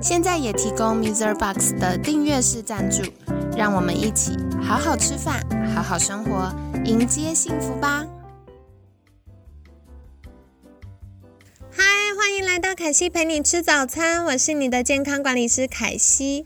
现在也提供 Mr. Box 的订阅式赞助，让我们一起好好吃饭，好好生活，迎接幸福吧！嗨，欢迎来到凯西陪你吃早餐，我是你的健康管理师凯西。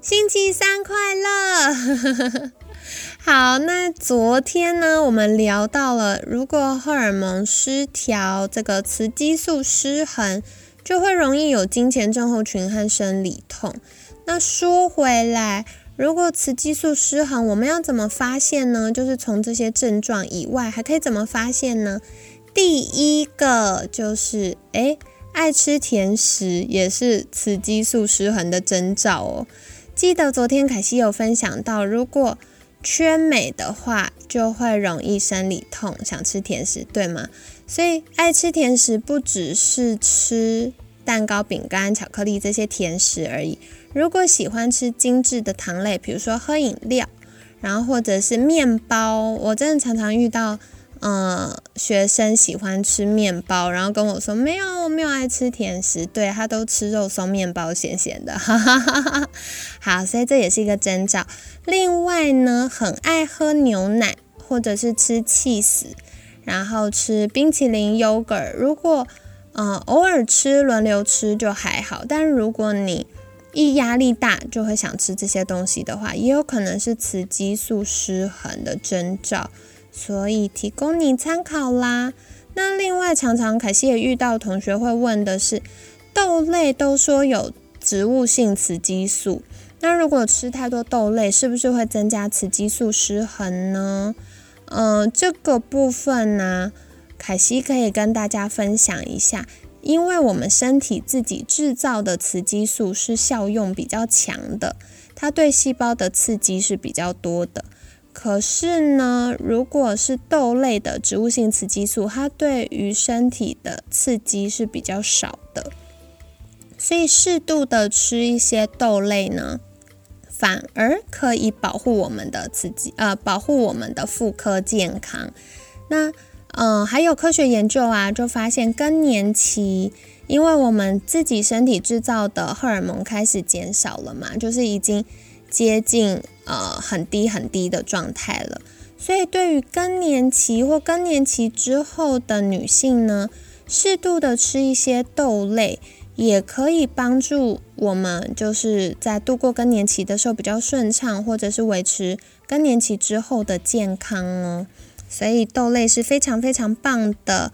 星期三快乐！好，那昨天呢，我们聊到了，如果荷尔蒙失调，这个雌激素失衡，就会容易有经前症候群和生理痛。那说回来，如果雌激素失衡，我们要怎么发现呢？就是从这些症状以外，还可以怎么发现呢？第一个就是，诶，爱吃甜食也是雌激素失衡的征兆哦。记得昨天凯西有分享到，如果缺镁的话，就会容易生理痛，想吃甜食，对吗？所以爱吃甜食不只是吃蛋糕、饼干、巧克力这些甜食而已。如果喜欢吃精致的糖类，比如说喝饮料，然后或者是面包，我真的常常遇到。嗯，学生喜欢吃面包，然后跟我说没有，我没有爱吃甜食，对他都吃肉松面包，咸咸的，哈哈哈哈。好，所以这也是一个征兆。另外呢，很爱喝牛奶或者是吃 cheese，然后吃冰淇淋、yogurt。如果嗯偶尔吃轮流吃就还好，但如果你一压力大就会想吃这些东西的话，也有可能是雌激素失衡的征兆。所以提供你参考啦。那另外，常常凯西也遇到同学会问的是，豆类都说有植物性雌激素，那如果吃太多豆类，是不是会增加雌激素失衡呢？嗯，这个部分呢，凯西可以跟大家分享一下，因为我们身体自己制造的雌激素是效用比较强的，它对细胞的刺激是比较多的。可是呢，如果是豆类的植物性雌激素，它对于身体的刺激是比较少的，所以适度的吃一些豆类呢，反而可以保护我们的刺激，呃，保护我们的妇科健康。那，嗯，还有科学研究啊，就发现更年期，因为我们自己身体制造的荷尔蒙开始减少了嘛，就是已经。接近呃很低很低的状态了，所以对于更年期或更年期之后的女性呢，适度的吃一些豆类，也可以帮助我们就是在度过更年期的时候比较顺畅，或者是维持更年期之后的健康哦。所以豆类是非常非常棒的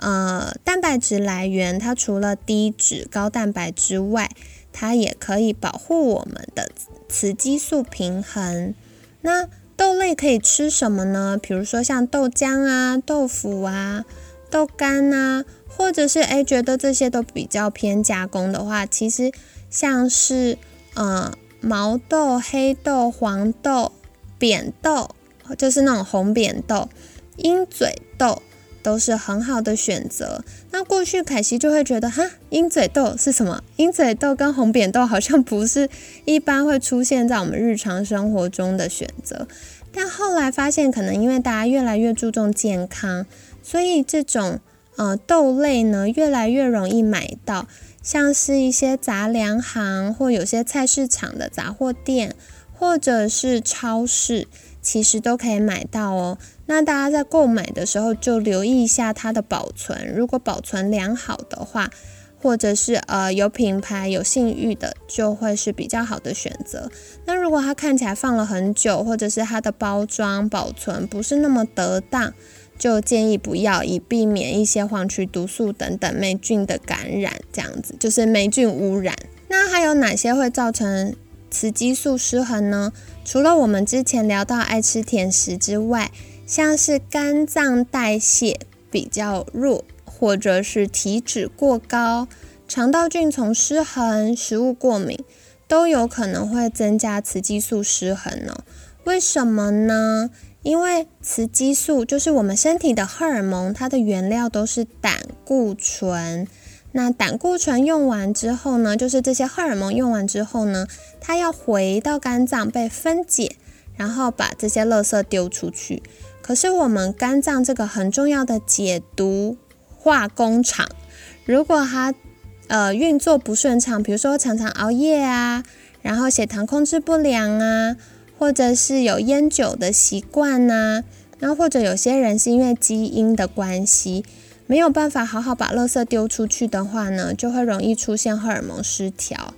呃蛋白质来源，它除了低脂高蛋白之外，它也可以保护我们的。雌激素平衡，那豆类可以吃什么呢？比如说像豆浆啊、豆腐啊、豆干啊，或者是诶觉得这些都比较偏加工的话，其实像是呃毛豆、黑豆、黄豆、扁豆，就是那种红扁豆、鹰嘴豆。都是很好的选择。那过去凯西就会觉得，哈，鹰嘴豆是什么？鹰嘴豆跟红扁豆好像不是一般会出现在我们日常生活中的选择。但后来发现，可能因为大家越来越注重健康，所以这种呃豆类呢越来越容易买到，像是一些杂粮行或有些菜市场的杂货店，或者是超市。其实都可以买到哦。那大家在购买的时候就留意一下它的保存，如果保存良好的话，或者是呃有品牌、有信誉的，就会是比较好的选择。那如果它看起来放了很久，或者是它的包装保存不是那么得当，就建议不要，以避免一些黄曲毒素等等霉菌的感染。这样子就是霉菌污染。那还有哪些会造成雌激素失衡呢？除了我们之前聊到爱吃甜食之外，像是肝脏代谢比较弱，或者是体脂过高、肠道菌丛失衡、食物过敏，都有可能会增加雌激素失衡哦。为什么呢？因为雌激素就是我们身体的荷尔蒙，它的原料都是胆固醇。那胆固醇用完之后呢，就是这些荷尔蒙用完之后呢，它要回到肝脏被分解，然后把这些垃圾丢出去。可是我们肝脏这个很重要的解毒化工厂，如果它呃运作不顺畅，比如说常常熬夜啊，然后血糖控制不良啊。或者是有烟酒的习惯呐，然后或者有些人是因为基因的关系，没有办法好好把垃圾丢出去的话呢，就会容易出现荷尔蒙失调。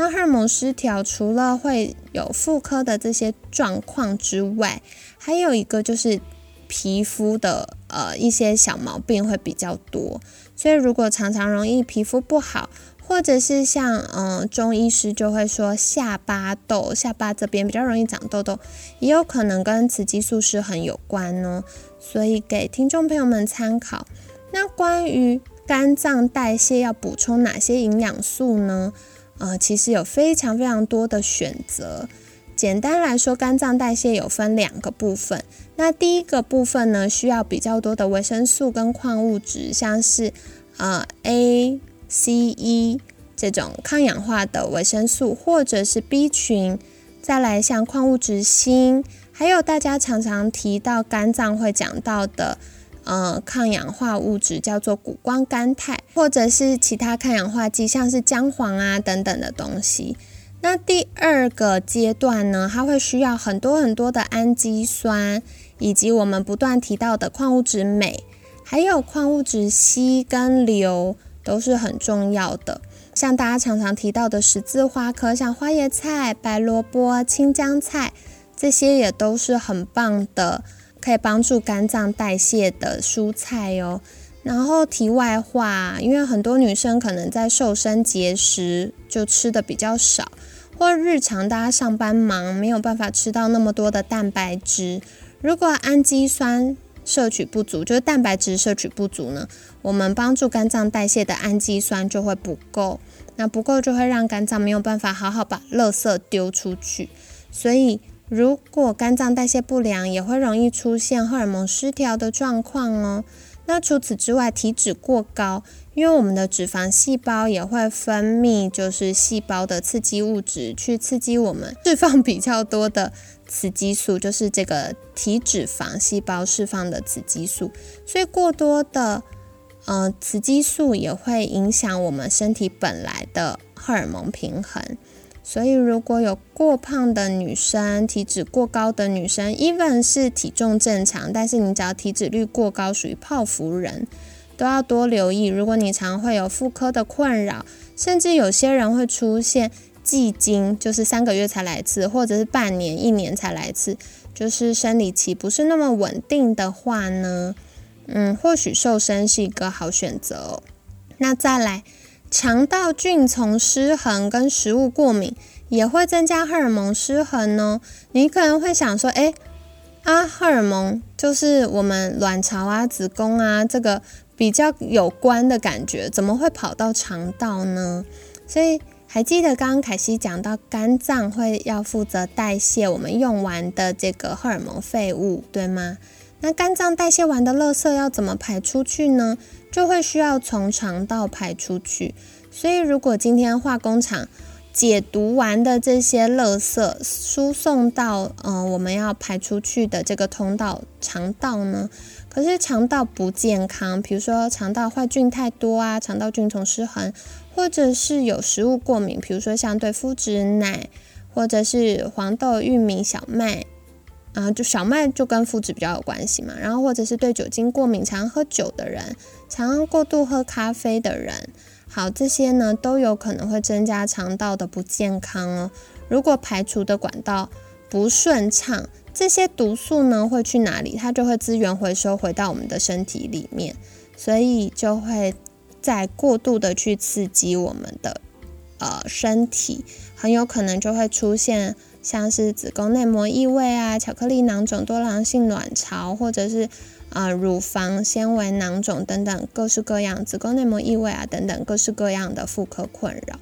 那荷尔蒙失调除了会有妇科的这些状况之外，还有一个就是皮肤的呃一些小毛病会比较多。所以如果常常容易皮肤不好，或者是像嗯，中医师就会说下巴痘，下巴这边比较容易长痘痘，也有可能跟雌激素失衡有关哦。所以给听众朋友们参考。那关于肝脏代谢要补充哪些营养素呢？呃，其实有非常非常多的选择。简单来说，肝脏代谢有分两个部分。那第一个部分呢，需要比较多的维生素跟矿物质，像是呃 A。C、E 这种抗氧化的维生素，或者是 B 群，再来像矿物质锌，还有大家常常提到肝脏会讲到的，呃，抗氧化物质叫做谷胱甘肽，或者是其他抗氧化剂，像是姜黄啊等等的东西。那第二个阶段呢，它会需要很多很多的氨基酸，以及我们不断提到的矿物质镁，还有矿物质硒跟硫。都是很重要的，像大家常常提到的十字花科，像花椰菜、白萝卜、青江菜，这些也都是很棒的，可以帮助肝脏代谢的蔬菜哦。然后题外话，因为很多女生可能在瘦身节食就吃的比较少，或日常大家上班忙，没有办法吃到那么多的蛋白质，如果氨基酸。摄取不足，就是蛋白质摄取不足呢，我们帮助肝脏代谢的氨基酸就会不够，那不够就会让肝脏没有办法好好把垃圾丢出去，所以如果肝脏代谢不良，也会容易出现荷尔蒙失调的状况哦。那除此之外，体脂过高，因为我们的脂肪细胞也会分泌，就是细胞的刺激物质，去刺激我们释放比较多的雌激素，就是这个体脂肪细胞释放的雌激素。所以过多的呃雌激素也会影响我们身体本来的荷尔蒙平衡。所以，如果有过胖的女生、体脂过高的女生，even 是体重正常，但是你只要体脂率过高，属于泡芙人，都要多留意。如果你常会有妇科的困扰，甚至有些人会出现季经，就是三个月才来一次，或者是半年、一年才来一次，就是生理期不是那么稳定的话呢，嗯，或许瘦身是一个好选择。那再来。肠道菌丛失衡跟食物过敏也会增加荷尔蒙失衡哦。你可能会想说，诶，啊，荷尔蒙就是我们卵巢啊、子宫啊这个比较有关的感觉，怎么会跑到肠道呢？所以还记得刚刚凯西讲到，肝脏会要负责代谢我们用完的这个荷尔蒙废物，对吗？那肝脏代谢完的垃圾要怎么排出去呢？就会需要从肠道排出去。所以，如果今天化工厂解毒完的这些垃圾输送到嗯我们要排出去的这个通道肠道呢，可是肠道不健康，比如说肠道坏菌太多啊，肠道菌丛失衡，或者是有食物过敏，比如说像对麸质奶，或者是黄豆、玉米、小麦。啊，就小麦就跟麸质比较有关系嘛，然后或者是对酒精过敏、常喝酒的人、常常过度喝咖啡的人，好，这些呢都有可能会增加肠道的不健康哦。如果排除的管道不顺畅，这些毒素呢会去哪里？它就会资源回收回到我们的身体里面，所以就会再过度的去刺激我们的呃身体，很有可能就会出现。像是子宫内膜异位啊、巧克力囊肿、多囊性卵巢，或者是啊乳房纤维囊肿等等各式各样子宫内膜异位啊等等各式各样的妇科困扰。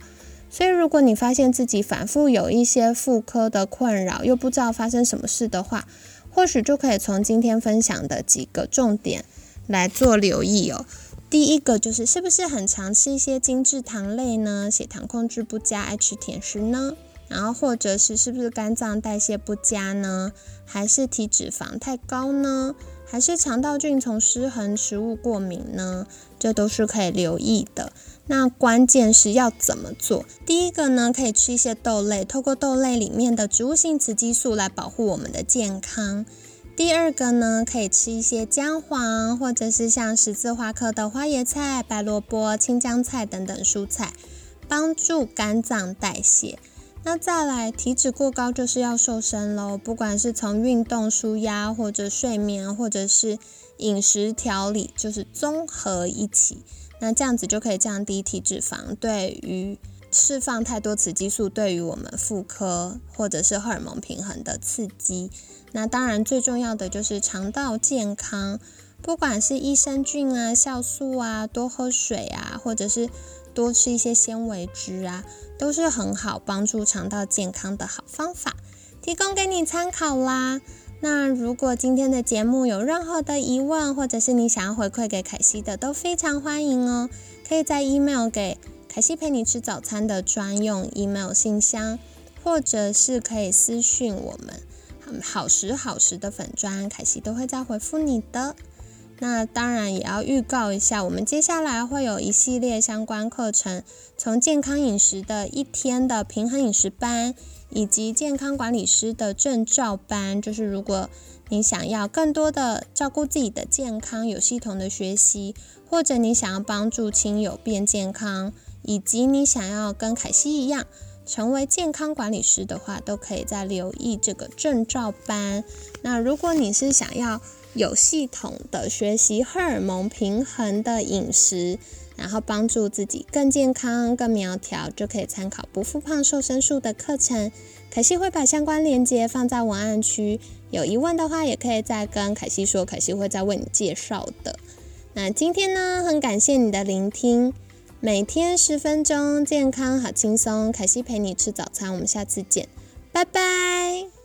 所以，如果你发现自己反复有一些妇科的困扰，又不知道发生什么事的话，或许就可以从今天分享的几个重点来做留意哦。第一个就是，是不是很常吃一些精制糖类呢？血糖控制不佳，爱吃甜食呢？然后或者是是不是肝脏代谢不佳呢？还是体脂肪太高呢？还是肠道菌从失衡、食物过敏呢？这都是可以留意的。那关键是要怎么做？第一个呢，可以吃一些豆类，透过豆类里面的植物性雌激素来保护我们的健康。第二个呢，可以吃一些姜黄，或者是像十字花科的花椰菜、白萝卜、青江菜等等蔬菜，帮助肝脏代谢。那再来，体脂过高就是要瘦身喽。不管是从运动、舒压，或者睡眠，或者是饮食调理，就是综合一起，那这样子就可以降低体脂肪对于释放太多雌激素对于我们妇科或者是荷尔蒙平衡的刺激。那当然，最重要的就是肠道健康，不管是益生菌啊、酵素啊，多喝水啊，或者是多吃一些纤维质啊，都是很好帮助肠道健康的好方法，提供给你参考啦。那如果今天的节目有任何的疑问，或者是你想要回馈给凯西的，都非常欢迎哦。可以在 email 给凯西陪你吃早餐的专用 email 信箱，或者是可以私讯我们。好时好时的粉砖，凯西都会再回复你的。那当然也要预告一下，我们接下来会有一系列相关课程，从健康饮食的一天的平衡饮食班，以及健康管理师的证照班。就是如果你想要更多的照顾自己的健康，有系统的学习，或者你想要帮助亲友变健康，以及你想要跟凯西一样。成为健康管理师的话，都可以再留意这个证照班。那如果你是想要有系统的学习荷尔蒙平衡的饮食，然后帮助自己更健康、更苗条，就可以参考不复胖瘦身术的课程。凯西会把相关链接放在文案区，有疑问的话也可以再跟凯西说，凯西会再为你介绍的。那今天呢，很感谢你的聆听。每天十分钟，健康好轻松。凯西陪你吃早餐，我们下次见，拜拜。